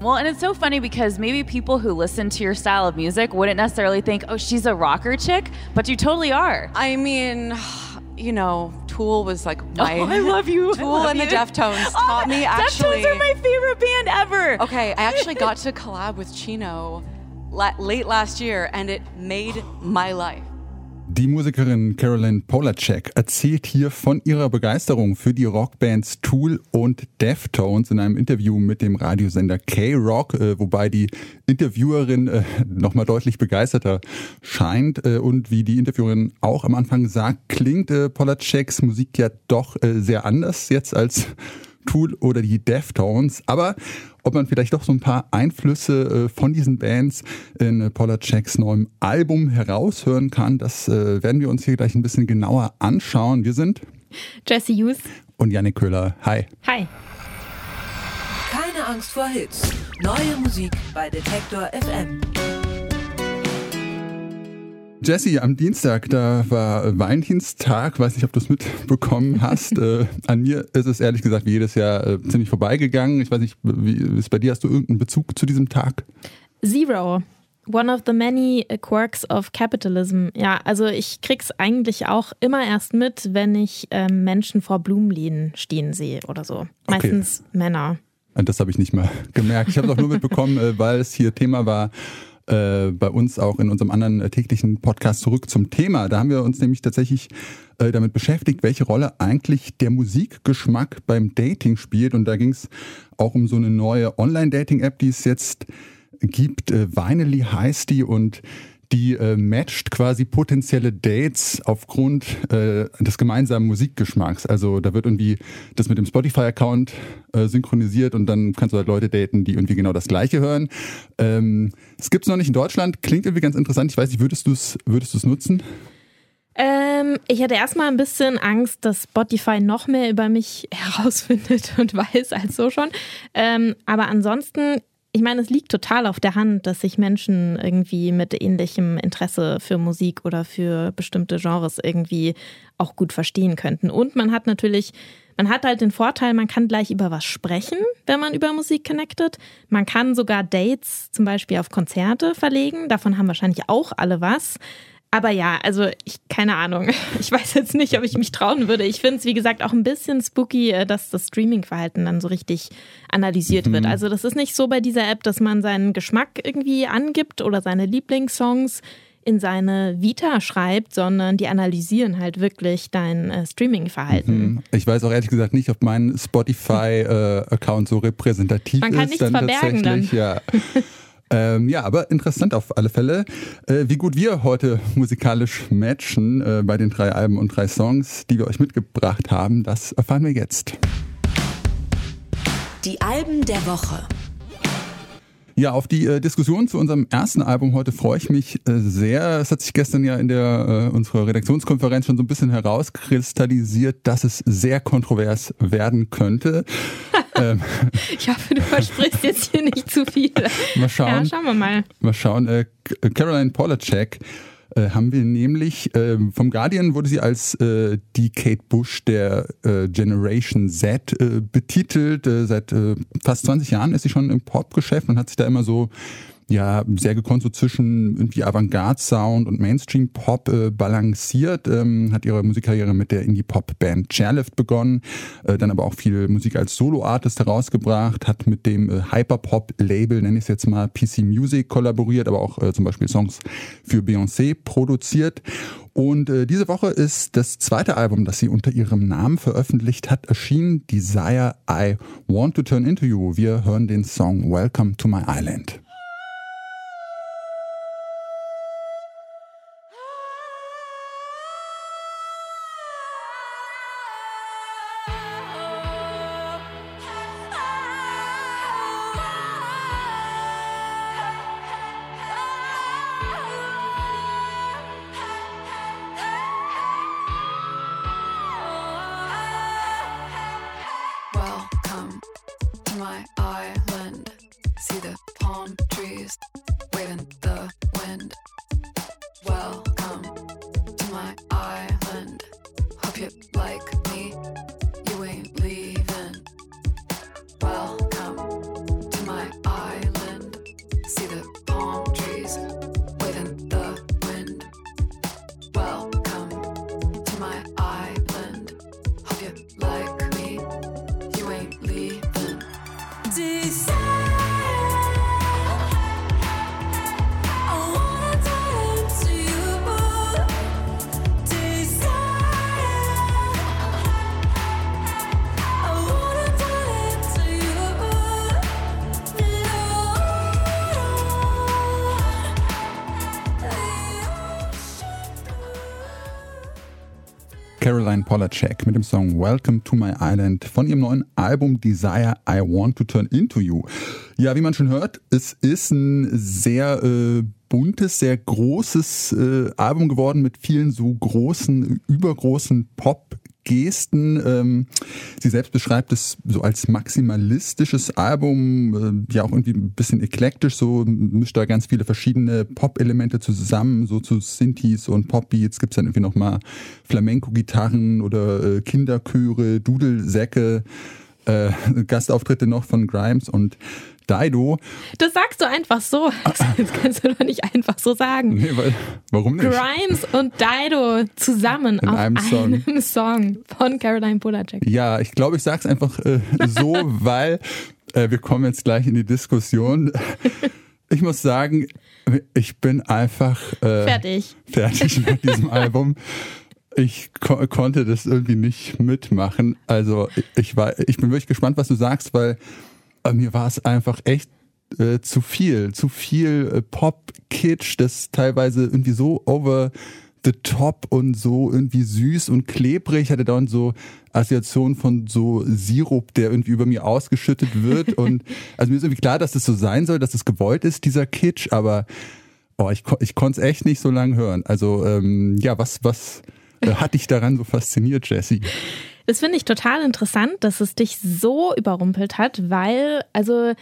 Well, and it's so funny because maybe people who listen to your style of music wouldn't necessarily think, oh, she's a rocker chick, but you totally are. I mean, you know, Tool was like oh, my. Oh, I love you. Tool love and the. Deftones Oh, taught me actually. Deftones are my favorite band ever. Okay, I actually got to collab with Chino la- late last year, and it made my life. Die Musikerin Carolyn Polacek erzählt hier von ihrer Begeisterung für die Rockbands Tool und Deftones in einem Interview mit dem Radiosender K-Rock, äh, wobei die Interviewerin äh, nochmal deutlich begeisterter scheint äh, und wie die Interviewerin auch am Anfang sagt, klingt Polaceks Musik ja doch sehr anders jetzt als Tool oder die Deftones, aber ob man vielleicht doch so ein paar Einflüsse äh, von diesen Bands in äh, Polaceks neuem Album heraushören kann, das äh, werden wir uns hier gleich ein bisschen genauer anschauen. Wir sind Jesse Hughes. und Janik Köhler. Hi. Hi. Keine Angst vor Hits. Neue Musik bei Detektor FM. Jesse, am Dienstag, da war Valentinstag, weiß nicht, ob du es mitbekommen hast. äh, an mir ist es ehrlich gesagt wie jedes Jahr äh, ziemlich vorbeigegangen. Ich weiß nicht, wie ist bei dir? Hast du irgendeinen Bezug zu diesem Tag? Zero. One of the many quirks of capitalism. Ja, also ich krieg's eigentlich auch immer erst mit, wenn ich ähm, Menschen vor Blumenläden stehen sehe oder so. Meistens Männer. Äh, Das habe ich nicht mal gemerkt. Ich habe es auch nur mitbekommen, äh, weil es hier Thema war äh, bei uns auch in unserem anderen äh, täglichen Podcast zurück zum Thema. Da haben wir uns nämlich tatsächlich äh, damit beschäftigt, welche Rolle eigentlich der Musikgeschmack beim Dating spielt. Und da ging es auch um so eine neue Online-Dating-App, die es jetzt gibt. Äh, Vinely heißt die und die äh, matcht quasi potenzielle Dates aufgrund äh, des gemeinsamen Musikgeschmacks. Also da wird irgendwie das mit dem Spotify-Account äh, synchronisiert und dann kannst du halt Leute daten, die irgendwie genau das Gleiche hören. Ähm, es gibt's noch nicht in Deutschland, klingt irgendwie ganz interessant. Ich weiß nicht, würdest du es würdest nutzen? Ähm, ich hatte erstmal ein bisschen Angst, dass Spotify noch mehr über mich herausfindet und weiß als so schon. Ähm, aber ansonsten, ich meine, es liegt total auf der Hand, dass sich Menschen irgendwie mit ähnlichem Interesse für Musik oder für bestimmte Genres irgendwie auch gut verstehen könnten. Und man hat natürlich, man hat halt den Vorteil, man kann gleich über was sprechen, wenn man über Musik connectet. Man kann sogar Dates zum Beispiel auf Konzerte verlegen. Davon haben wahrscheinlich auch alle was. Aber ja, also ich, keine Ahnung. Ich weiß jetzt nicht, ob ich mich trauen würde. Ich finde es, wie gesagt, auch ein bisschen spooky, äh, dass das Streaming-Verhalten dann so richtig analysiert wird. Also das ist nicht so bei dieser App, dass man seinen Geschmack irgendwie angibt oder seine Lieblingssongs in seine Vita schreibt, sondern die analysieren halt wirklich dein äh, Streaming-Verhalten. Hm. Ich weiß auch ehrlich gesagt nicht, ob mein Spotify-Account so repräsentativ Man kann ist. nichts dann verbergen tatsächlich. Ja. ähm, ja, aber interessant auf alle Fälle, äh, wie gut wir heute musikalisch matchen äh, bei den drei Alben und drei Songs, die wir euch mitgebracht haben. Das erfahren wir jetzt. Die Alben der Woche. Ja, auf die äh, Diskussion zu unserem ersten Album heute freue ich mich äh, sehr. Es hat sich gestern ja in der äh, unserer Redaktionskonferenz schon so ein bisschen herauskristallisiert, dass es sehr kontrovers werden könnte. ähm, Ich hoffe, du versprichst jetzt hier nicht zu viel. mal schauen. Ja, schauen wir mal. Mal schauen. Äh, Caroline Polacek äh, haben wir nämlich, äh, vom Guardian wurde sie als äh, die Kate Bush der äh, Generation Z äh, betitelt. Seit fast 20 Jahren ist sie schon im Popgeschäft und hat sich da immer so ja, sehr gekonnt so zwischen irgendwie Avantgarde-Sound und Mainstream-Pop äh, balanciert, ähm, hat ihre Musikkarriere mit der Indie-Pop-Band Chairlift begonnen, äh, dann aber auch viel Musik als Solo-Artist herausgebracht, hat mit dem äh, Hyperpop-Label, nenne ich es jetzt mal, PC Music kollaboriert, aber auch äh, zum Beispiel Songs für Beyoncé produziert. Und äh, diese Woche ist das zweite Album, das sie unter ihrem Namen veröffentlicht hat, erschienen, Desire I Want to Turn Into You. Wir hören den Song Welcome to My Island. My island. Hope you Caroline Polacek mit dem Song Welcome to My Island von ihrem neuen Album Desire I Want to Turn Into You. Ja, wie man schon hört, es ist ein sehr äh, buntes, sehr großes äh, Album geworden mit vielen so großen, übergroßen Pop Gesten. Ähm, sie selbst beschreibt es so als maximalistisches Album, äh, ja auch irgendwie ein bisschen eklektisch, so mischt da ganz viele verschiedene Pop-Elemente zusammen, so zu Synthes und Pop-Beats gibt es dann irgendwie nochmal Flamenco-Gitarren oder äh, Kinderchöre, Dudelsäcke, äh, Gastauftritte noch von Grimes und Dido. Das sagst du einfach so. Das kannst du doch nicht einfach so sagen. Nee, weil, warum nicht? Grimes und Dido zusammen In auf einem einem Song. Song, von Caroline Polacek. Ja, ich glaube, ich sage es einfach äh, so, weil äh, wir kommen jetzt gleich in die Diskussion. Ich muss sagen, ich bin einfach äh, Fertig. fertig mit diesem Album. Ich ko konnte das irgendwie nicht mitmachen. Also ich war, ich bin wirklich gespannt, was du sagst, weil äh, mir war es einfach echt äh, zu viel, zu viel äh, Pop-Kitsch, das teilweise irgendwie so over the top und so irgendwie süß und klebrig. Ich hatte dauernd so Assoziationen von so Sirup, der irgendwie über mir ausgeschüttet wird. und also mir ist irgendwie klar, dass das so sein soll, dass es das gewollt ist, dieser Kitsch, aber oh, ich, ich konnte es echt nicht so lange hören. Also ähm, ja, was, was hat dich daran so fasziniert, Jessie? Das finde ich total interessant, dass es dich so überrumpelt hat, weil, also,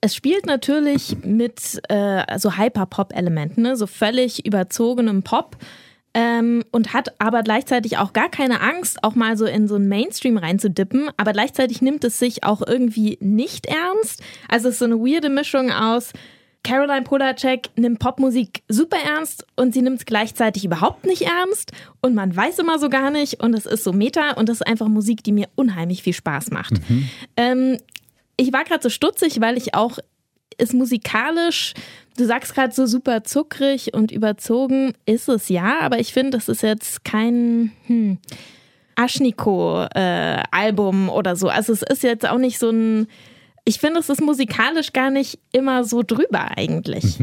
es spielt natürlich mit äh, so Hyper-Pop-Elementen, ne? so völlig überzogenem Pop. Ähm, und hat aber gleichzeitig auch gar keine Angst, auch mal so in so einen Mainstream reinzudippen. Aber gleichzeitig nimmt es sich auch irgendwie nicht ernst. Also es ist so eine weirde Mischung aus, Caroline Polacek nimmt Popmusik super ernst und sie nimmt es gleichzeitig überhaupt nicht ernst und man weiß immer so gar nicht und es ist so Meta und das ist einfach Musik, die mir unheimlich viel Spaß macht. Ähm, ich war gerade so stutzig, weil ich auch ist musikalisch, du sagst gerade so super zuckrig und überzogen, ist es ja, aber ich finde, das ist jetzt kein hm, Aschniko-Album oder so. Also es ist jetzt auch nicht so ein, ich finde, es ist musikalisch gar nicht immer so drüber eigentlich.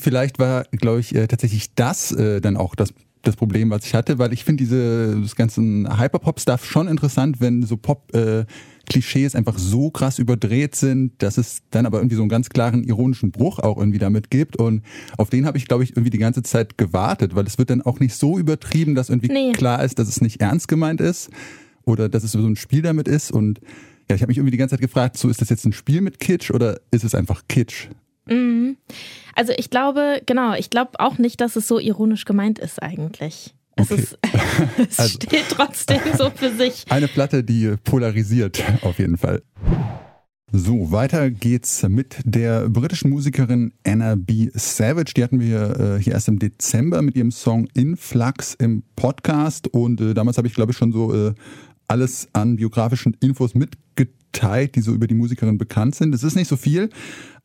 Vielleicht war, glaube ich, äh, tatsächlich das äh, dann auch das das Problem, was ich hatte, weil ich finde diese das ganzen Hyperpop-Stuff schon interessant, wenn so Pop-Klischees einfach so krass überdreht sind, dass es dann aber irgendwie so einen ganz klaren ironischen Bruch auch irgendwie damit gibt. Und auf den habe ich, glaube ich, irgendwie die ganze Zeit gewartet, weil es wird dann auch nicht so übertrieben, dass irgendwie Nee. klar ist, dass es nicht ernst gemeint ist oder dass es so ein Spiel damit ist. Und ja, ich habe mich irgendwie die ganze Zeit gefragt, so ist das jetzt ein Spiel mit Kitsch oder ist es einfach Kitsch? Also ich glaube, genau, ich glaube auch nicht, dass es so ironisch gemeint ist eigentlich. Es, Okay. ist, es Also- steht trotzdem so für sich. Eine Platte, die polarisiert, auf jeden Fall. So, weiter geht's mit der britischen Musikerin Anna B. Savage. Die hatten wir äh, hier erst im Dezember mit ihrem Song Influx im Podcast. Und äh, damals habe ich, glaube ich, schon so äh, alles an biografischen Infos mitgeteilt, die so über die Musikerin bekannt sind. Es ist nicht so viel.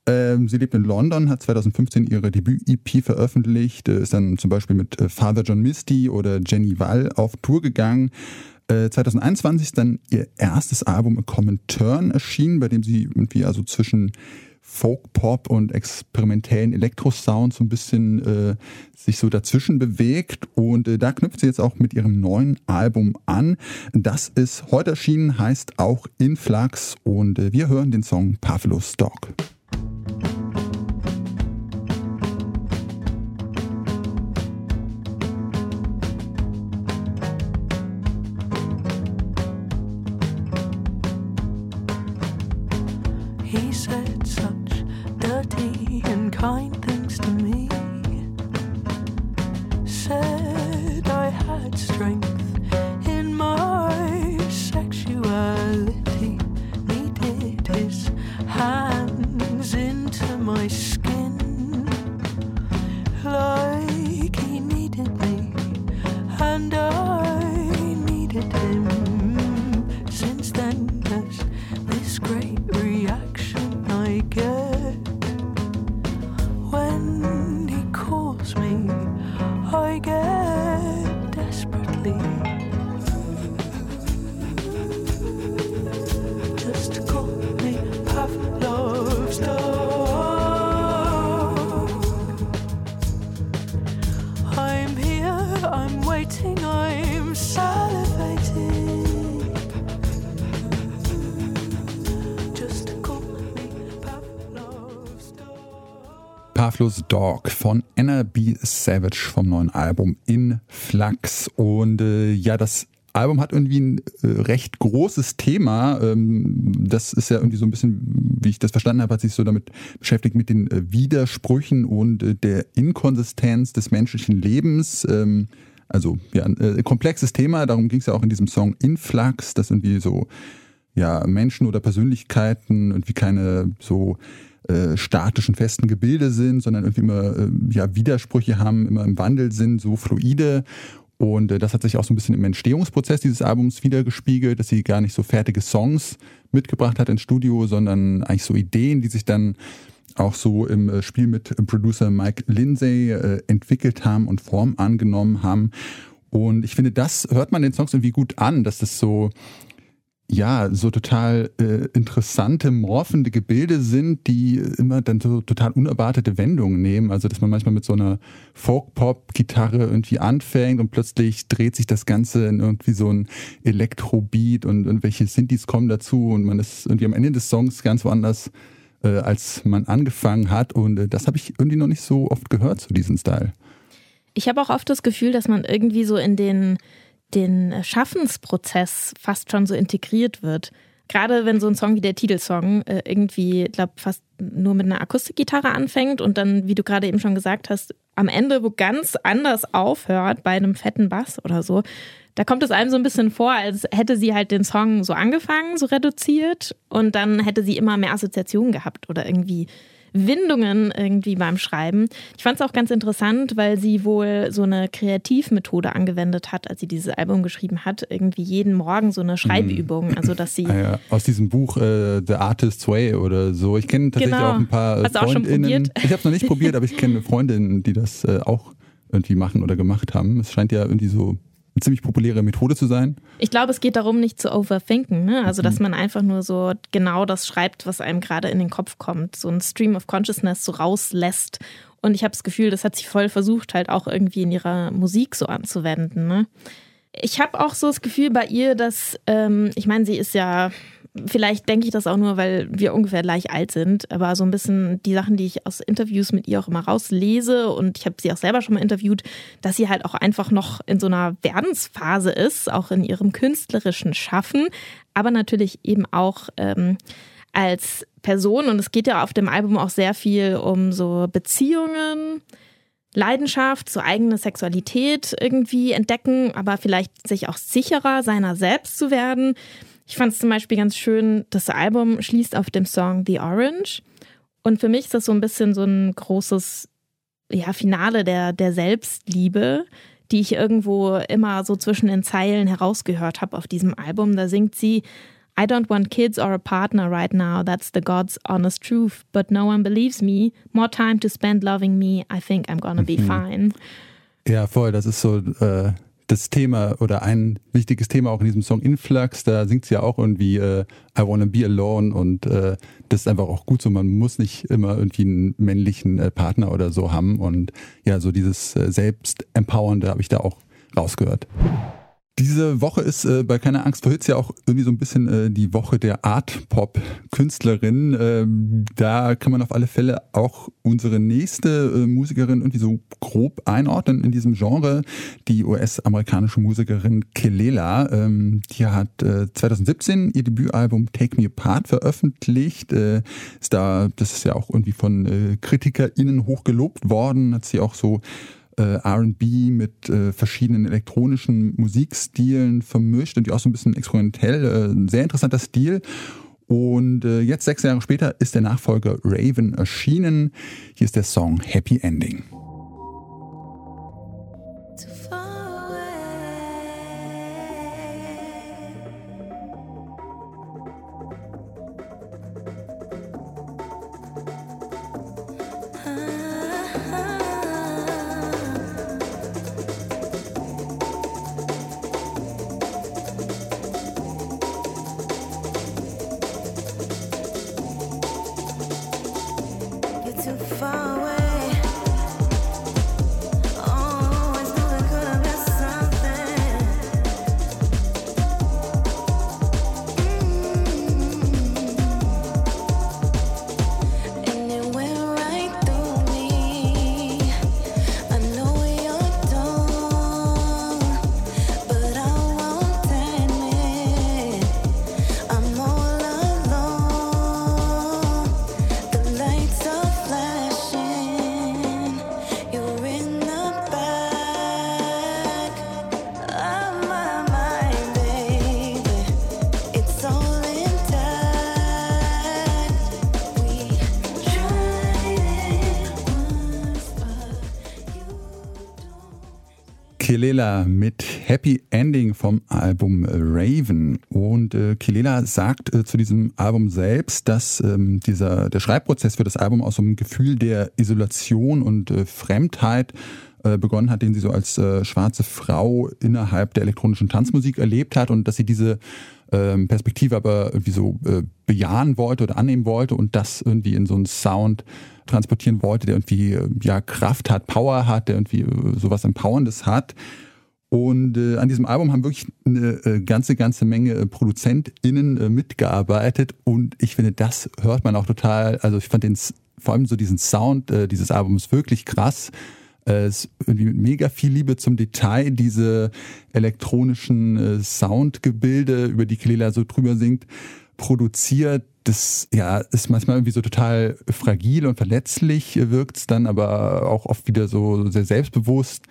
Ähm, sie lebt in London, hat 2015 ihre Debüt-EP veröffentlicht, äh, ist dann zum Beispiel mit äh, Father John Misty oder Jenny Wall auf Tour gegangen. Äh, 2021 ist dann ihr erstes Album A Common Turn erschienen, bei dem sie irgendwie also zwischen Folk, Pop und experimentellen Elektrosound so ein bisschen äh, sich so dazwischen bewegt. Und äh, da knüpft sie jetzt auch mit ihrem neuen Album an. Das ist heute erschienen, heißt auch Influx. Und äh, wir hören den Song Pavlos Dog. Dirty and kind things to me. Pathless Dog von Anna B. Savage vom neuen Album In Flux. Und äh, ja, das Album hat irgendwie ein äh, recht großes Thema. Ähm, das ist ja irgendwie so ein bisschen, wie ich das verstanden habe, hat sich so damit beschäftigt mit den äh, Widersprüchen und äh, der Inkonsistenz des menschlichen Lebens. Ähm, also ja, ein äh, komplexes Thema. Darum ging es ja auch in diesem Song Influx, dass irgendwie so ja Menschen oder Persönlichkeiten irgendwie keine so äh, statischen, festen Gebilde sind, sondern irgendwie immer äh, ja, Widersprüche haben, immer im Wandel sind, so fluide. Und äh, das hat sich auch so ein bisschen im Entstehungsprozess dieses Albums wiedergespiegelt, dass sie gar nicht so fertige Songs mitgebracht hat ins Studio, sondern eigentlich so Ideen, die sich dann auch so im Spiel mit Producer Mike Lindsay entwickelt haben und Form angenommen haben. Und ich finde, das hört man den Songs irgendwie gut an, dass das so ja, so total äh, interessante, morphende Gebilde sind, die immer dann so total unerwartete Wendungen nehmen. Also, dass man manchmal mit so einer Folk-Pop-Gitarre irgendwie anfängt und plötzlich dreht sich das Ganze in irgendwie so ein Elektrobeat und irgendwelche Synthes kommen dazu und man ist irgendwie am Ende des Songs ganz woanders, äh, als man angefangen hat. Und äh, das habe ich irgendwie noch nicht so oft gehört zu diesem Style. Ich habe auch oft das Gefühl, dass man irgendwie so in den den Schaffensprozess fast schon so integriert wird. Gerade wenn so ein Song wie der Titelsong äh, irgendwie, glaube fast nur mit einer Akustikgitarre anfängt und dann, wie du gerade eben schon gesagt hast, am Ende wo ganz anders aufhört bei einem fetten Bass oder so, da kommt es einem so ein bisschen vor, als hätte sie halt den Song so angefangen, so reduziert und dann hätte sie immer mehr Assoziationen gehabt oder irgendwie Windungen irgendwie beim Schreiben. Ich fand es auch ganz interessant, weil sie wohl so eine Kreativmethode angewendet hat, als sie dieses Album geschrieben hat. Irgendwie jeden Morgen so eine Schreibübung. Also, dass sie. Ah ja, aus diesem Buch äh, The Artist's Way oder so. Ich kenne tatsächlich genau. auch ein paar Hast Freundinnen. ich habe es noch nicht probiert, aber ich kenne Freundinnen, die das äh, auch irgendwie machen oder gemacht haben. Es scheint ja irgendwie so eine ziemlich populäre Methode zu sein. Ich glaube, es geht darum, nicht zu overthinken. Ne? Also, dass mhm. man einfach nur so genau das schreibt, was einem gerade in den Kopf kommt. So ein Stream of Consciousness so rauslässt. Und ich habe das Gefühl, das hat sie voll versucht, halt auch irgendwie in ihrer Musik so anzuwenden. Ne? Ich habe auch so das Gefühl bei ihr, dass, ähm, ich meine, sie ist ja vielleicht denke ich das auch nur, weil wir ungefähr gleich alt sind, aber so ein bisschen die Sachen, die ich aus Interviews mit ihr auch immer rauslese und ich habe sie auch selber schon mal interviewt, dass sie halt auch einfach noch in so einer Werdensphase ist, auch in ihrem künstlerischen Schaffen, aber natürlich eben auch ähm, als Person und es geht ja auf dem Album auch sehr viel um so Beziehungen, Leidenschaft, so eigene Sexualität irgendwie entdecken, aber vielleicht sich auch sicherer seiner selbst zu werden. Ich fand es zum Beispiel ganz schön, das Album schließt auf dem Song The Orange. Und für mich ist das so ein bisschen so ein großes ja, Finale der, der Selbstliebe, die ich irgendwo immer so zwischen den Zeilen herausgehört habe auf diesem Album. Da singt sie, I don't want kids or a partner right now. That's the God's honest truth. But no one believes me. More time to spend loving me. I think I'm gonna be mhm. fine. Ja, voll. Das ist so äh, das Thema oder ein wichtiges Thema auch in diesem Song Influx, da singt sie ja auch irgendwie äh, I Wanna Be Alone und äh, das ist einfach auch gut so. Man muss nicht immer irgendwie einen männlichen äh, Partner oder so haben und ja, so dieses äh, Selbstempowernde habe ich da auch rausgehört. Diese Woche ist äh, bei Keine Angst vor Hits ja auch irgendwie so ein bisschen äh, die Woche der Art-Pop-Künstlerin. Ähm, da kann man auf alle Fälle auch unsere nächste äh, Musikerin irgendwie so grob einordnen in diesem Genre. Die US-amerikanische Musikerin Kelela. Ähm, die hat 2017 äh, ihr Debütalbum Take Me Apart veröffentlicht. Äh, ist da, das ist ja auch irgendwie von äh, KritikerInnen hochgelobt worden. Hat sie auch so äh, RB mit äh, verschiedenen elektronischen Musikstilen vermischt und die auch so ein bisschen experimentell. Äh, ein sehr interessanter Stil. Und äh, jetzt, sechs Jahre später, ist der Nachfolger Raven erschienen. Hier ist der Song Happy Ending. Kelela mit Happy Ending vom Album Raven. Und äh, Kelela sagt äh, zu diesem Album selbst, dass ähm, dieser, der Schreibprozess für das Album aus so einem Gefühl der Isolation und äh, Fremdheit äh, begonnen hat, den sie so als äh, schwarze Frau innerhalb der elektronischen Tanzmusik erlebt hat und dass sie diese ähm, Perspektive aber irgendwie so äh, bejahen wollte oder annehmen wollte und das irgendwie in so einen Sound transportieren wollte, der irgendwie äh, ja Kraft hat, Power hat, der irgendwie äh, sowas Empowerndes hat. Und äh, an diesem Album haben wirklich eine äh, ganze, ganze Menge äh, ProduzentInnen äh, mitgearbeitet. Und ich finde, das hört man auch total. Also ich fand den, vor allem so diesen Sound äh, dieses Albums wirklich krass. Äh, irgendwie mit mega viel Liebe zum Detail, diese elektronischen äh, Soundgebilde, über die Kelela so drüber singt, produziert. Das ja, ist manchmal irgendwie so total fragil und verletzlich, wirkt es dann aber auch oft wieder so sehr selbstbewusst.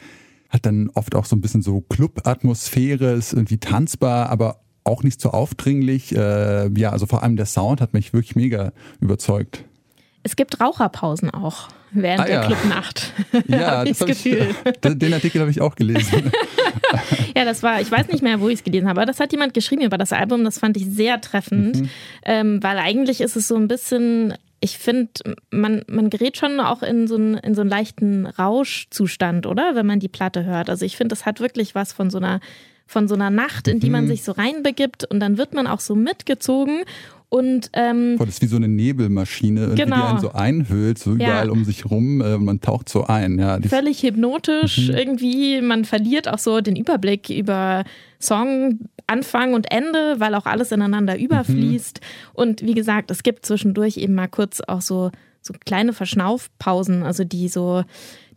Hat dann oft auch so ein bisschen so Club-Atmosphäre, ist irgendwie tanzbar, aber auch nicht so aufdringlich. Äh, ja, also vor allem der Sound hat mich wirklich mega überzeugt. Es gibt Raucherpausen auch während Ah, der ja. Clubnacht. Ja, das das hab ich- Gefühl. Den Artikel habe ich auch gelesen. Ja, das war, ich weiß nicht mehr, wo ich es gelesen habe, aber das hat jemand geschrieben über das Album, das fand ich sehr treffend, Mhm. ähm, weil eigentlich ist es so ein bisschen, ich finde, man, man gerät schon auch in so, einen, in so einen leichten Rauschzustand, oder? Wenn man die Platte hört. Also ich finde, das hat wirklich was von so einer, von so einer Nacht, in die man Mhm. sich so reinbegibt und dann wird man auch so mitgezogen und ähm, Boah, das ist wie so eine Nebelmaschine, irgendwie, die Genau. einen so einhüllt, so überall Ja. um sich rum. Äh, man taucht so ein. Ja, völlig hypnotisch irgendwie. Man verliert auch so den Überblick über Song, Anfang und Ende, weil auch alles ineinander überfließt. Und wie gesagt, es gibt zwischendurch eben mal kurz auch so, so kleine Verschnaufpausen, also die so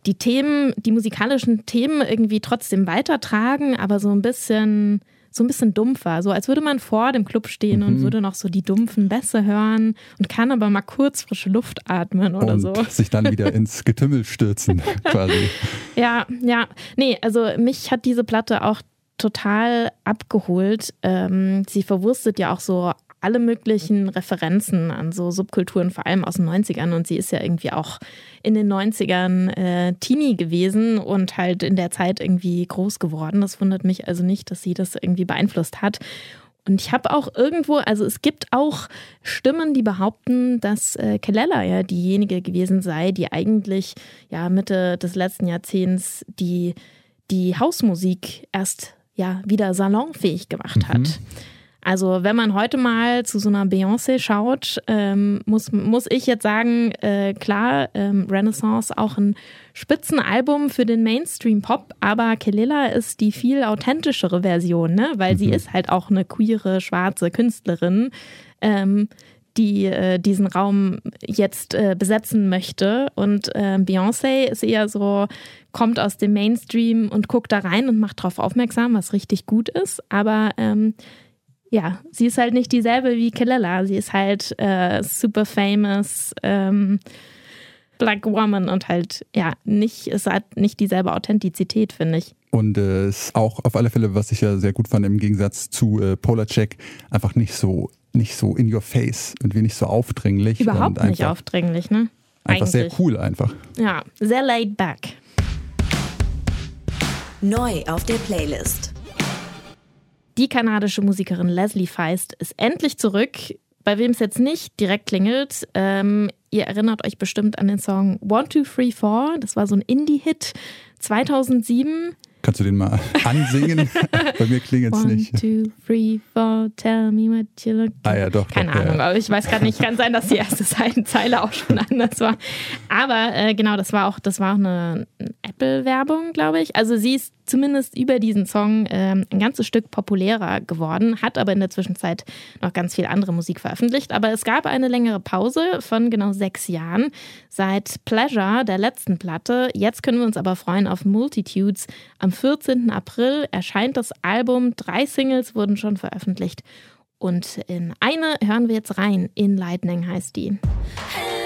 die Themen, die musikalischen Themen irgendwie trotzdem weitertragen, aber so ein bisschen so ein bisschen dumpfer, so als würde man vor dem Club stehen und würde noch so die dumpfen Bässe hören und kann aber mal kurz frische Luft atmen oder und so. sich dann wieder ins Getümmel stürzen, quasi. Ja, ja. Nee, also mich hat diese Platte auch total abgeholt. Ähm, sie verwurstet ja auch so alle möglichen Referenzen an so Subkulturen, vor allem aus den 90ern. Und sie ist ja irgendwie auch in den 90ern äh, Teenie gewesen und halt in der Zeit irgendwie groß geworden. Das wundert mich also nicht, dass sie das irgendwie beeinflusst hat. Und ich habe auch irgendwo, also es gibt auch Stimmen, die behaupten, dass äh, Kelela ja diejenige gewesen sei, die eigentlich ja Mitte des letzten Jahrzehnts die, die Hausmusik erst ja wieder salonfähig gemacht hat. Also wenn man heute mal zu so einer Beyoncé schaut, ähm, muss, muss ich jetzt sagen, äh, klar, ähm, Renaissance auch ein Spitzenalbum für den Mainstream-Pop, aber Kelela ist die viel authentischere Version, ne? weil sie ist halt auch eine queere, schwarze Künstlerin, ähm, die äh, diesen Raum jetzt äh, besetzen möchte. Und äh, Beyoncé ist eher so, kommt aus dem Mainstream und guckt da rein und macht darauf aufmerksam, was richtig gut ist. Aber ähm, ja, sie ist halt nicht dieselbe wie Kelela. Sie ist halt äh, super famous ähm, Black Woman und halt, ja, nicht, es hat nicht dieselbe Authentizität, finde ich. Und äh, ist auch auf alle Fälle, was ich ja sehr gut fand, im Gegensatz zu äh, Polacek, einfach nicht so, nicht so in your face und nicht so aufdringlich. Überhaupt und nicht einfach, aufdringlich, ne? Einfach sehr Eigentlich. cool einfach. Ja, sehr laid back. Neu auf der Playlist. Die kanadische Musikerin Leslie Feist ist endlich zurück. Bei wem es jetzt nicht direkt klingelt, ähm, ihr erinnert euch bestimmt an den Song One, Two, Three, Four. Das war so ein Indie-Hit 2007. Kannst du den mal ansingen? Bei mir klingelt es One, nicht. two, three, four, tell me what you look Ah ja, doch. Keine doch, Ahnung, Ja. aber ich weiß gerade nicht. Kann sein, dass die erste Seitenzeile auch schon anders war. Aber äh, genau, das war auch, das war auch eine Apple-Werbung, glaube ich. Also sie ist zumindest über diesen Song ähm, ein ganzes Stück populärer geworden, hat aber in der Zwischenzeit noch ganz viel andere Musik veröffentlicht. Aber es gab eine längere Pause von genau sechs Jahren seit Pleasure, der letzten Platte. Jetzt können wir uns aber freuen auf Multitudes. Am 14. April erscheint das Album. Drei Singles wurden schon veröffentlicht. Und in eine hören wir jetzt rein. In Lightning heißt die. When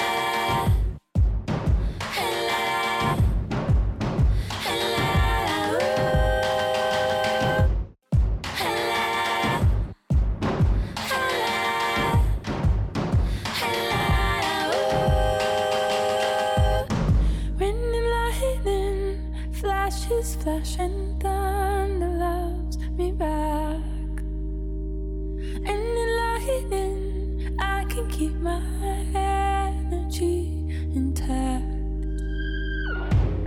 flashes flashing thunder loves me back. And in lightning, I can keep my energy intact.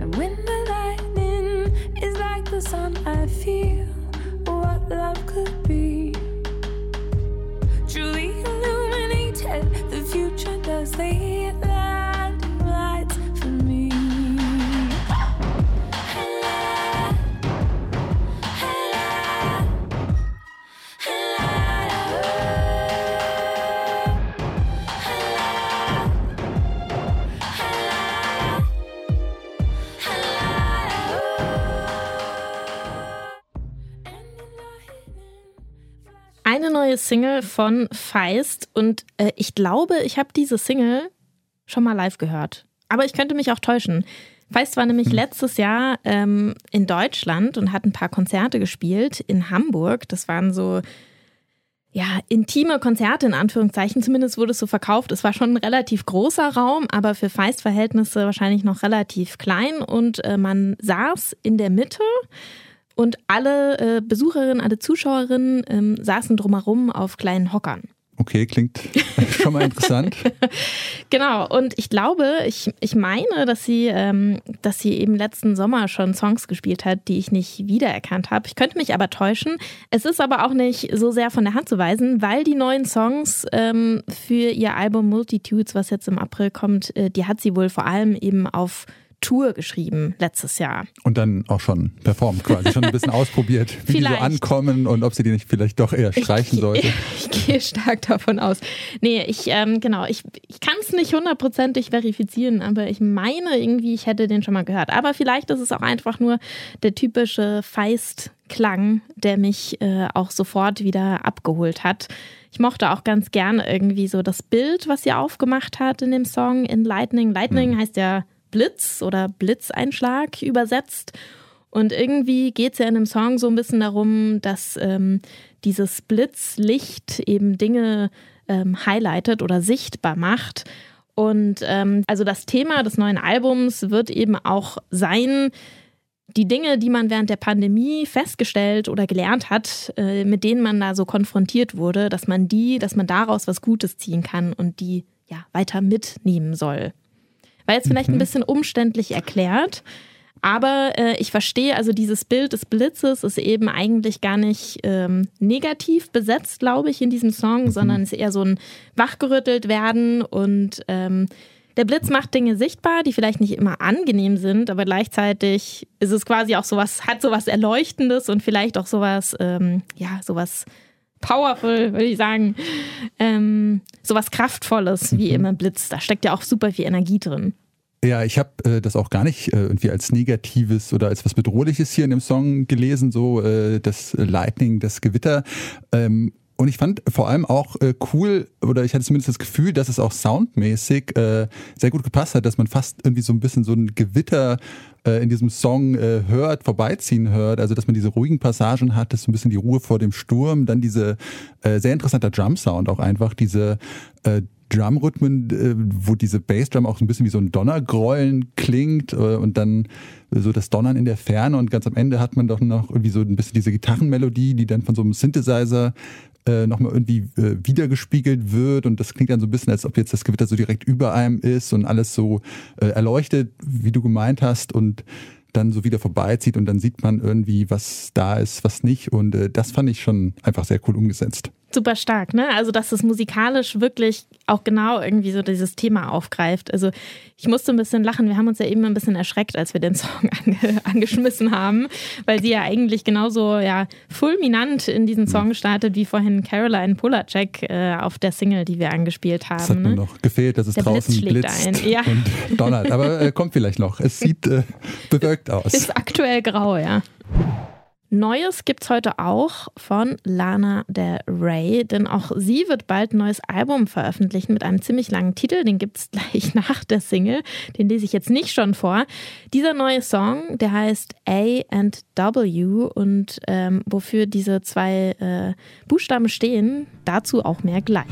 And when the lightning is like the sun, I feel what love could be. Truly illuminated, the future does lead neue Single von Feist und äh, ich glaube, ich habe diese Single schon mal live gehört. Aber ich könnte mich auch täuschen. Feist war nämlich letztes Jahr ähm, in Deutschland und hat ein paar Konzerte gespielt in Hamburg. Das waren so ja, intime Konzerte in Anführungszeichen, zumindest wurde es so verkauft. Es war schon ein relativ großer Raum, aber für Feist-Verhältnisse wahrscheinlich noch relativ klein und äh, man saß in der Mitte und alle äh, Besucherinnen, alle Zuschauerinnen ähm, saßen drumherum auf kleinen Hockern. Okay, klingt schon mal interessant. Genau, und ich glaube, ich, ich meine, dass sie, ähm, dass sie eben letzten Sommer schon Songs gespielt hat, die ich nicht wiedererkannt habe. Ich könnte mich aber täuschen. Es ist aber auch nicht so sehr von der Hand zu weisen, weil die neuen Songs ähm, für ihr Album Multitudes, was jetzt im April kommt, äh, die hat sie wohl vor allem eben auf Tour geschrieben letztes Jahr. Und dann auch schon performt quasi, schon ein bisschen ausprobiert, wie die so Vielleicht. ankommen und ob sie die nicht vielleicht doch eher streichen ich, sollte. Ich gehe stark davon aus. Nee, ich, ähm, genau, ich, ich kann es nicht hundertprozentig verifizieren, aber ich meine irgendwie, ich hätte den schon mal gehört. Aber vielleicht ist es auch einfach nur der typische Feist-Klang, der mich äh, auch sofort wieder abgeholt hat. Ich mochte auch ganz gerne irgendwie so das Bild, was sie aufgemacht hat in dem Song in Lightning. Lightning heißt ja Blitz oder Blitzeinschlag übersetzt. Und irgendwie geht es ja in dem Song so ein bisschen darum, dass ähm, dieses Blitzlicht eben Dinge ähm, highlightet oder sichtbar macht. Und ähm, also das Thema des neuen Albums wird eben auch sein, die Dinge, die man während der Pandemie festgestellt oder gelernt hat, äh, mit denen man da so konfrontiert wurde, dass man die, dass man daraus was Gutes ziehen kann und die ja weiter mitnehmen soll. War jetzt vielleicht ein bisschen umständlich erklärt, aber äh, ich verstehe, also dieses Bild des Blitzes ist eben eigentlich gar nicht ähm, negativ besetzt, glaube ich, in diesem Song, sondern ist eher so ein wachgerüttelt werden und ähm, der Blitz macht Dinge sichtbar, die vielleicht nicht immer angenehm sind, aber gleichzeitig ist es quasi auch sowas, hat sowas Erleuchtendes und vielleicht auch sowas, ähm, ja, sowas powerful, würde ich sagen. Ähm, sowas Kraftvolles wie immer Blitz. Da steckt ja auch super viel Energie drin. Ja, ich habe äh, das auch gar nicht äh, irgendwie als Negatives oder als was Bedrohliches hier in dem Song gelesen, so äh, das Lightning, das Gewitter. Ähm, und ich fand vor allem auch äh, cool, oder ich hatte zumindest das Gefühl, dass es auch soundmäßig äh, sehr gut gepasst hat, dass man fast irgendwie so ein bisschen so ein Gewitter äh, in diesem Song äh, hört, vorbeiziehen hört. Also dass man diese ruhigen Passagen hat, das so ein bisschen die Ruhe vor dem Sturm, dann diese äh, sehr interessanter Drum-Sound auch einfach, diese äh, Drumrhythmen, äh, wo diese Bassdrum auch so ein bisschen wie so ein Donnergrollen klingt äh, und dann so das Donnern in der Ferne und ganz am Ende hat man doch noch irgendwie so ein bisschen diese Gitarrenmelodie, die dann von so einem Synthesizer äh, nochmal irgendwie äh, wiedergespiegelt wird. Und das klingt dann so ein bisschen, als ob jetzt das Gewitter so direkt über einem ist und alles so äh, erleuchtet, wie du gemeint hast und dann so wieder vorbeizieht. Und dann sieht man irgendwie, was da ist, was nicht. Und äh, das fand ich schon einfach sehr cool umgesetzt. Super stark, ne? Also, dass es musikalisch wirklich auch genau irgendwie so dieses Thema aufgreift. Also, ich musste ein bisschen lachen. Wir haben uns ja eben ein bisschen erschreckt, als wir den Song ange angeschmissen haben, weil sie ja eigentlich genauso ja, fulminant in diesen Song startet, wie vorhin Caroline Polacek äh, auf der Single, die wir angespielt haben. Das hat mir ne? noch gefehlt, dass es Der Blitz draußen schlägt blitzt ein, ja. und donnert. Aber äh, kommt vielleicht noch. Es sieht äh, bewölkt aus. Ist aktuell grau, ja. Neues gibt's heute auch von Lana Del Rey, denn auch sie wird bald ein neues Album veröffentlichen mit einem ziemlich langen Titel. Den gibt's gleich nach der Single. Den lese ich jetzt nicht schon vor. Dieser neue Song, der heißt A and W und ähm, wofür diese zwei äh, Buchstaben stehen, dazu auch mehr gleich.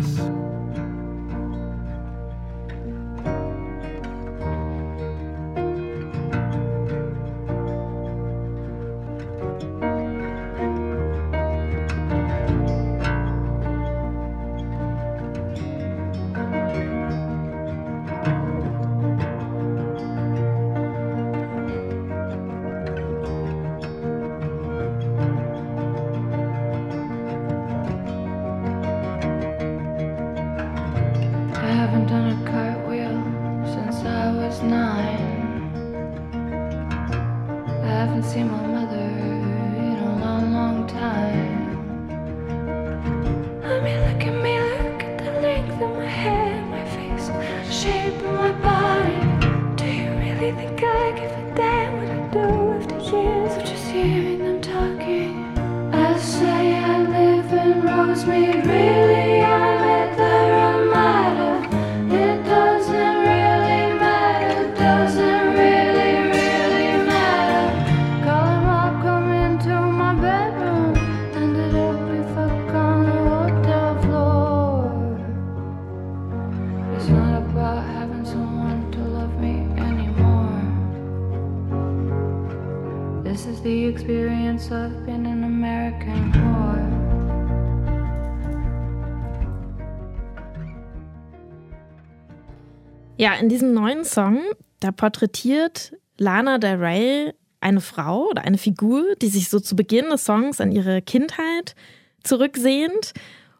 Ja, in diesem neuen Song, da porträtiert Lana Del Rey eine Frau oder eine Figur, die sich so zu Beginn des Songs an ihre Kindheit zurücksehnt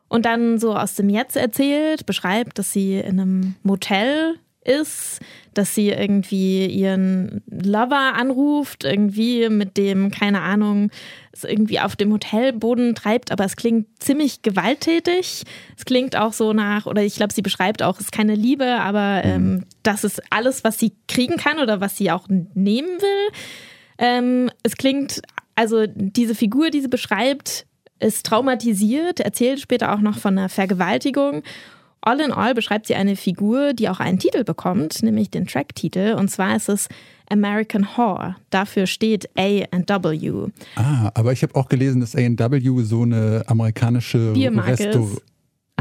und dann so aus dem Jetzt erzählt, beschreibt, dass sie in einem Motel ist, dass sie irgendwie ihren Lover anruft, irgendwie mit dem, keine Ahnung, es irgendwie auf dem Hotelboden treibt, aber es klingt ziemlich gewalttätig. Es klingt auch so nach, oder ich glaube, sie beschreibt auch, es ist keine Liebe, aber ähm, das ist alles, was sie kriegen kann oder was sie auch nehmen will. Ähm, es klingt, also diese Figur, die sie beschreibt, ist traumatisiert, erzählt später auch noch von einer Vergewaltigung. All in all beschreibt sie eine Figur, die auch einen Titel bekommt, nämlich den Tracktitel. Und zwar ist es American Whore. Dafür steht A&W. Ah, aber ich habe auch gelesen, dass A&W so eine amerikanische Biermarke so.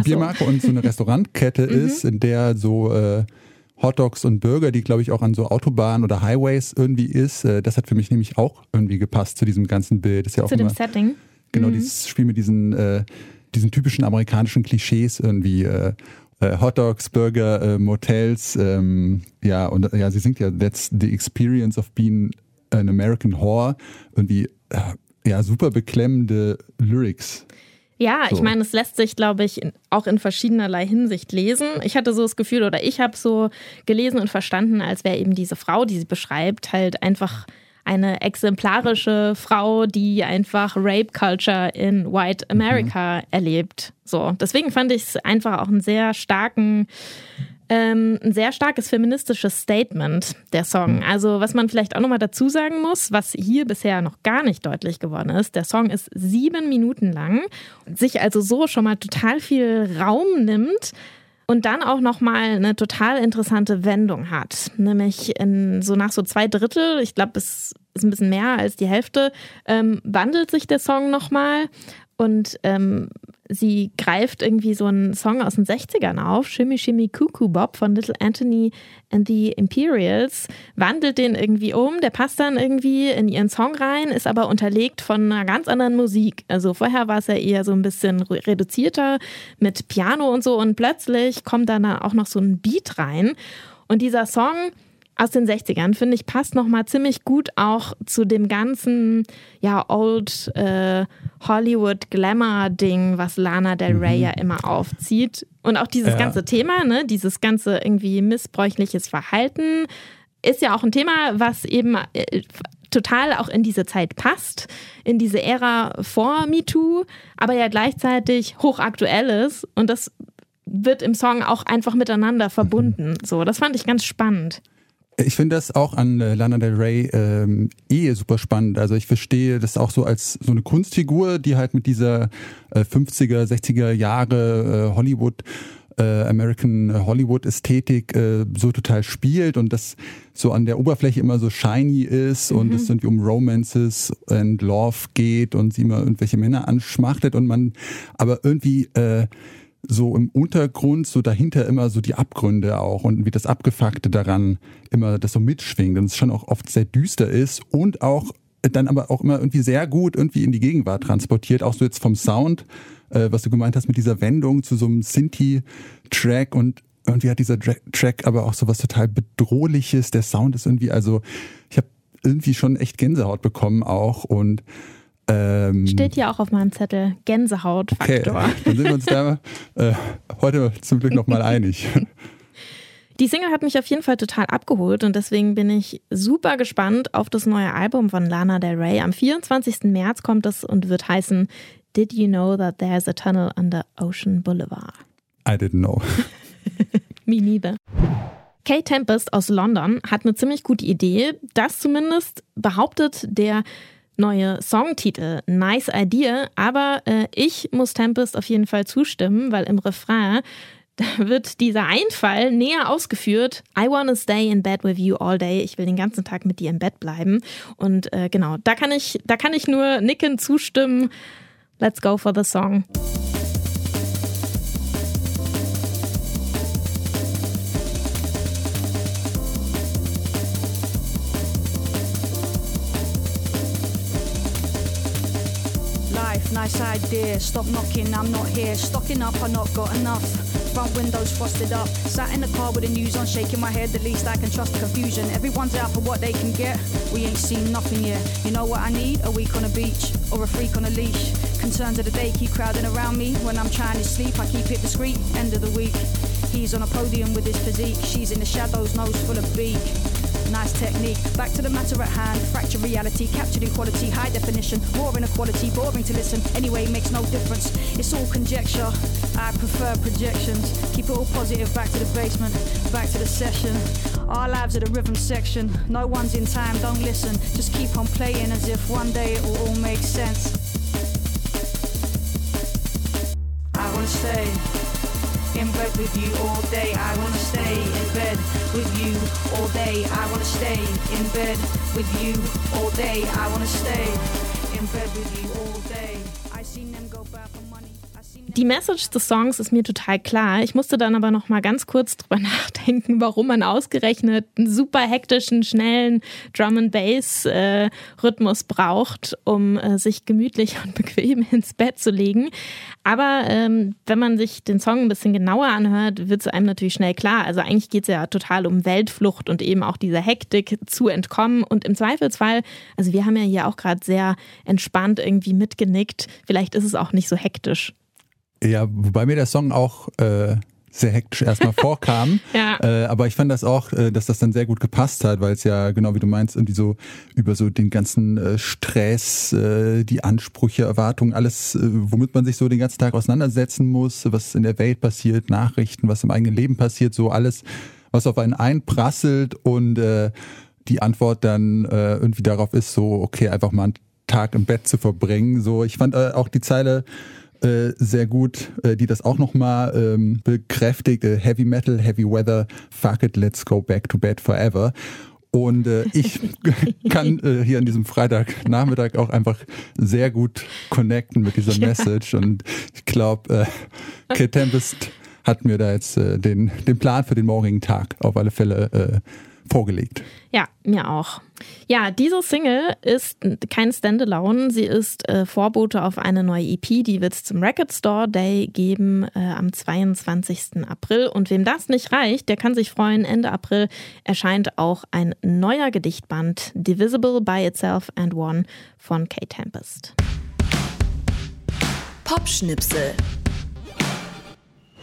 Biermarke und so eine Restaurantkette ist, in der so äh, Hotdogs und Burger, die glaube ich auch an so Autobahnen oder Highways irgendwie ist. Äh, das hat für mich nämlich auch irgendwie gepasst zu diesem ganzen Bild. Das ist ja auch Zu dem immer, Setting. genau dieses Spiel mit diesen, äh, diesen typischen amerikanischen Klischees irgendwie. Äh, äh, Hotdogs, Burger, äh, Motels, ähm, ja, und äh, ja, sie singt ja, that's the experience of being an American whore. Irgendwie, äh, ja, super beklemmende Lyrics. Ja, ich So. meine, es lässt sich, glaube ich, in, auch in verschiedenerlei Hinsicht lesen. Ich hatte so das Gefühl, oder ich habe so gelesen und verstanden, als wäre eben diese Frau, die sie beschreibt, halt einfach eine exemplarische Frau, die einfach Rape Culture in White America erlebt. So, deswegen fand ich es einfach auch einen sehr starken ähm, ein sehr starkes feministisches Statement, der Song. Also, was man vielleicht auch nochmal dazu sagen muss, was hier bisher noch gar nicht deutlich geworden ist, der Song ist sieben Minuten lang, sich also so schon mal total viel Raum nimmt und dann auch nochmal eine total interessante Wendung hat. Nämlich in, so nach so zwei Drittel, ich glaube, es ist ein bisschen mehr als die Hälfte, ähm, wandelt sich der Song nochmal und ähm, sie greift irgendwie so einen Song aus den 60ern auf, Shimmy Shimmy Cuckoo Bob von Little Anthony and the Imperials, wandelt den irgendwie um, der passt dann irgendwie in ihren Song rein, ist aber unterlegt von einer ganz anderen Musik. Also vorher war es ja eher so ein bisschen re- reduzierter mit Piano und so und plötzlich kommt dann da auch noch so ein Beat rein und dieser Song aus den 60ern, finde ich, passt nochmal ziemlich gut auch zu dem ganzen, ja, Old äh, Hollywood Glamour-Ding, was Lana Del Rey ja immer aufzieht. Und auch dieses Ja. ganze Thema, ne, dieses ganze irgendwie missbräuchliches Verhalten, ist ja auch ein Thema, was eben äh, total auch in diese Zeit passt, in diese Ära vor MeToo, aber ja gleichzeitig hochaktuell ist. Und das wird im Song auch einfach miteinander verbunden. So, das fand ich ganz spannend. Ich finde das auch an äh, Lana Del Rey ähm, eh super spannend. Also ich verstehe das auch so als so eine Kunstfigur, die halt mit dieser äh, 50er, 60er Jahre äh, Hollywood, äh, American Hollywood Ästhetik äh, so total spielt und das so an der Oberfläche immer so shiny ist und es irgendwie um Romances and Love geht und sie immer irgendwelche Männer anschmachtet und man aber irgendwie äh, so im Untergrund, so dahinter immer so die Abgründe auch und wie das Abgefuckte daran immer das so mitschwingt und es schon auch oft sehr düster ist und auch dann aber auch immer irgendwie sehr gut irgendwie in die Gegenwart transportiert, auch so jetzt vom Sound, äh, was du gemeint hast mit dieser Wendung zu so einem Sinti-Track und irgendwie hat dieser Track aber auch so was total Bedrohliches, der Sound ist irgendwie, also ich habe irgendwie schon echt Gänsehaut bekommen auch und ähm, Steht hier auch auf meinem Zettel. Okay, Gänsehautfaktor. dann sind wir uns da äh, heute zum Glück nochmal einig. Die Single hat mich auf jeden Fall total abgeholt und deswegen bin ich super gespannt auf das neue Album von Lana Del Rey. Am 24. März kommt es und wird heißen Did You Know That There's a Tunnel Under Ocean Boulevard? I didn't know. Me neither. Kate Tempest aus London hat eine ziemlich gute Idee. Das zumindest behauptet der neue Songtitel Nice Idea. Aber äh, ich muss Tempest auf jeden Fall zustimmen, weil im Refrain wird dieser Einfall näher ausgeführt. I wanna stay in bed with you all day. Ich will den ganzen Tag mit dir im Bett bleiben. Und äh, genau, da kann ich, da kann ich nur nicken zustimmen. Let's go for the song. Nice idea. Stop knocking, I'm not here. Stocking up, I not got enough. Front windows frosted up. Sat in the car with the news on, shaking my head. The least I can trust the confusion. Everyone's out for what they can get. We ain't seen nothing yet. You know what I need? A week on a beach or a freak on a leash. Concerns of the day keep crowding around me. When I'm trying to sleep, I keep it discreet. End of the week. He's on a podium with his physique. She's in the shadows, nose full of beak. Nice technique. Back to the matter at hand. Fracture reality, captured in quality, high definition. More inequality, boring to listen. Anyway, makes no difference. It's all conjecture. I prefer projections. Keep it all positive. Back to the basement, back to the session. Our lives are the rhythm section. No one's in time, don't listen. Just keep on playing as if one day it will all make sense. Bed with you all day. I wanna stay in bed with you all day. I wanna stay in bed with you all day. I wanna stay in bed with you all day. Die Message des Songs ist mir total klar. Ich musste dann aber noch mal ganz kurz drüber nachdenken, warum man ausgerechnet einen super hektischen, schnellen Drum and Bass äh, Rhythmus braucht, um äh, sich gemütlich und bequem ins Bett zu legen. Aber ähm, wenn man sich den Song ein bisschen genauer anhört, wird es einem natürlich schnell klar. Also eigentlich geht es ja total um Weltflucht und eben auch dieser Hektik zu entkommen. Und im Zweifelsfall, also wir haben ja hier auch gerade sehr entspannt irgendwie mitgenickt. Vielleicht ist es auch nicht so hektisch. Ja, wobei mir der Song auch äh, sehr hektisch erstmal vorkam. Ja. Äh, aber ich fand das auch, äh, dass das dann sehr gut gepasst hat, weil es ja genau wie du meinst, irgendwie so über so den ganzen äh, Stress, äh, die Ansprüche, Erwartungen, alles, äh, womit man sich so den ganzen Tag auseinandersetzen muss, was in der Welt passiert, Nachrichten, was im eigenen Leben passiert, so alles, was auf einen einprasselt und äh, die Antwort dann äh, irgendwie darauf ist, so, okay, einfach mal einen Tag im Bett zu verbringen. So, ich fand auch die Zeile äh, sehr gut, äh, die das auch nochmal ähm, bekräftigt. Äh, Heavy Metal, Heavy Weather, fuck it, let's go back to bed forever. Und äh, ich kann äh, hier an diesem Freitagnachmittag auch einfach sehr gut connecten mit dieser Ja. Message. Und ich glaube, äh, Kate Tempest hat mir da jetzt äh, den, den Plan für den morgigen Tag auf alle Fälle äh, vorgelegt. Ja, mir auch. Ja, diese Single ist kein Standalone. Sie ist äh, Vorbote auf eine neue EP, die wird es zum Record Store Day geben äh, am 22. April. Und wem das nicht reicht, der kann sich freuen. Ende April erscheint auch ein neuer Gedichtband, Divisible by Itself and One von Kate Tempest. Popschnipsel.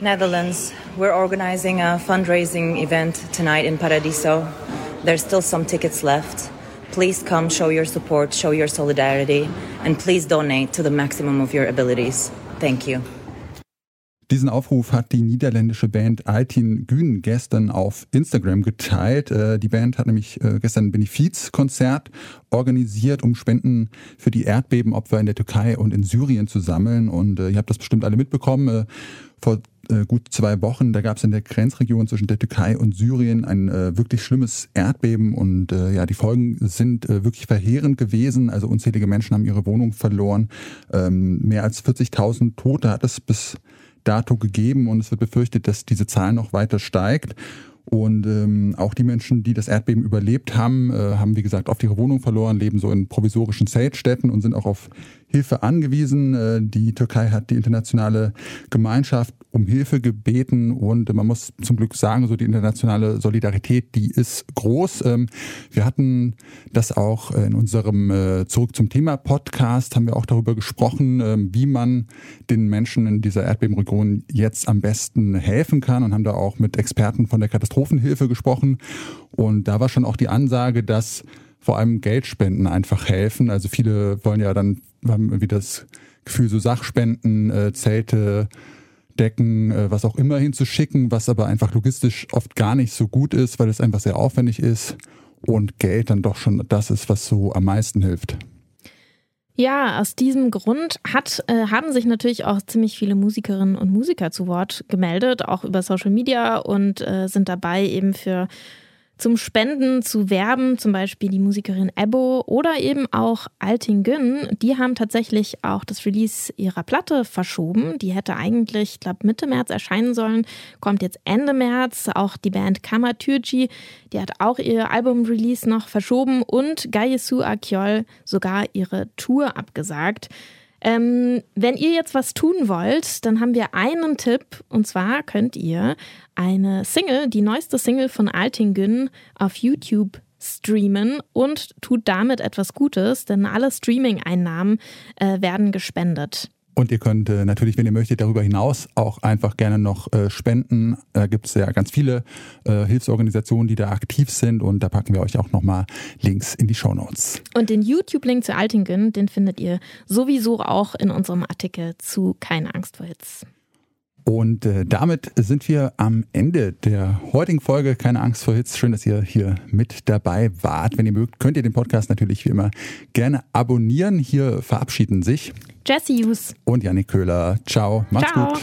Netherlands, we're organizing a fundraising event tonight in Paradiso. There's still some tickets left. Please come show your support, show your solidarity, and please donate to the maximum of your abilities. Thank you. Diesen Aufruf hat die niederländische Band Altin Gün gestern auf Instagram geteilt. Äh, Die Band hat nämlich äh, gestern ein Benefizkonzert organisiert, um Spenden für die Erdbebenopfer in der Türkei und in Syrien zu sammeln. Und äh, ihr habt das bestimmt alle mitbekommen. Vor äh, gut zwei Wochen, da gab es in der Grenzregion zwischen der Türkei und Syrien ein äh, wirklich schlimmes Erdbeben. Und äh, ja, die Folgen sind äh, wirklich verheerend gewesen. Also unzählige Menschen haben ihre Wohnung verloren. Ähm, Mehr als 40.000 Tote hat es bis dato gegeben und es wird befürchtet, dass diese Zahl noch weiter steigt. Und ähm, auch die Menschen, die das Erdbeben überlebt haben, äh, haben wie gesagt oft ihre Wohnung verloren, leben so in provisorischen Zeltstätten und sind auch auf Hilfe angewiesen. Äh, die Türkei hat die internationale Gemeinschaft um Hilfe gebeten und man muss zum Glück sagen, so die internationale Solidarität, die ist groß. Ähm, wir hatten das auch in unserem äh, Zurück zum Thema Podcast, haben wir auch darüber gesprochen, ähm, wie man den Menschen in dieser Erdbebenregion jetzt am besten helfen kann und haben da auch mit Experten von der Katastrophenhilfe gesprochen. Und da war schon auch die Ansage, dass vor allem Geldspenden einfach helfen. Also viele wollen ja dann, haben irgendwie das Gefühl, so Sachspenden, äh, Zelte, Decken, äh, was auch immer hinzuschicken, was aber einfach logistisch oft gar nicht so gut ist, weil es einfach sehr aufwendig ist und Geld dann doch schon das ist, was so am meisten hilft. Ja, aus diesem Grund hat, äh, haben sich natürlich auch ziemlich viele Musikerinnen und Musiker zu Wort gemeldet, auch über Social Media und äh, sind dabei eben für zum Spenden zu werben, zum Beispiel die Musikerin Ebo oder eben auch Alting Gün. Die haben tatsächlich auch das Release ihrer Platte verschoben. Die hätte eigentlich, ich glaube, Mitte März erscheinen sollen, kommt jetzt Ende März. Auch die Band Kamatürji, die hat auch ihr Album-Release noch verschoben und Gayesu Akyol sogar ihre Tour abgesagt. Ähm, wenn ihr jetzt was tun wollt, dann haben wir einen Tipp und zwar könnt ihr eine Single, die neueste Single von Altingün auf YouTube streamen und tut damit etwas Gutes, denn alle Streaming-Einnahmen äh, werden gespendet. Und ihr könnt äh, natürlich, wenn ihr möchtet, darüber hinaus auch einfach gerne noch äh, spenden. Da gibt es ja ganz viele äh, Hilfsorganisationen, die da aktiv sind und da packen wir euch auch nochmal Links in die Show Notes. Und den YouTube-Link zu Altingen, den findet ihr sowieso auch in unserem Artikel zu Keine Angst vor Hits. Und äh, damit sind wir am Ende der heutigen Folge. Keine Angst vor Hits. Schön, dass ihr hier mit dabei wart. Wenn ihr mögt, könnt ihr den Podcast natürlich wie immer gerne abonnieren. Hier verabschieden sich Jesse Hughes und Janik Köhler. Ciao, macht's Ciao. gut.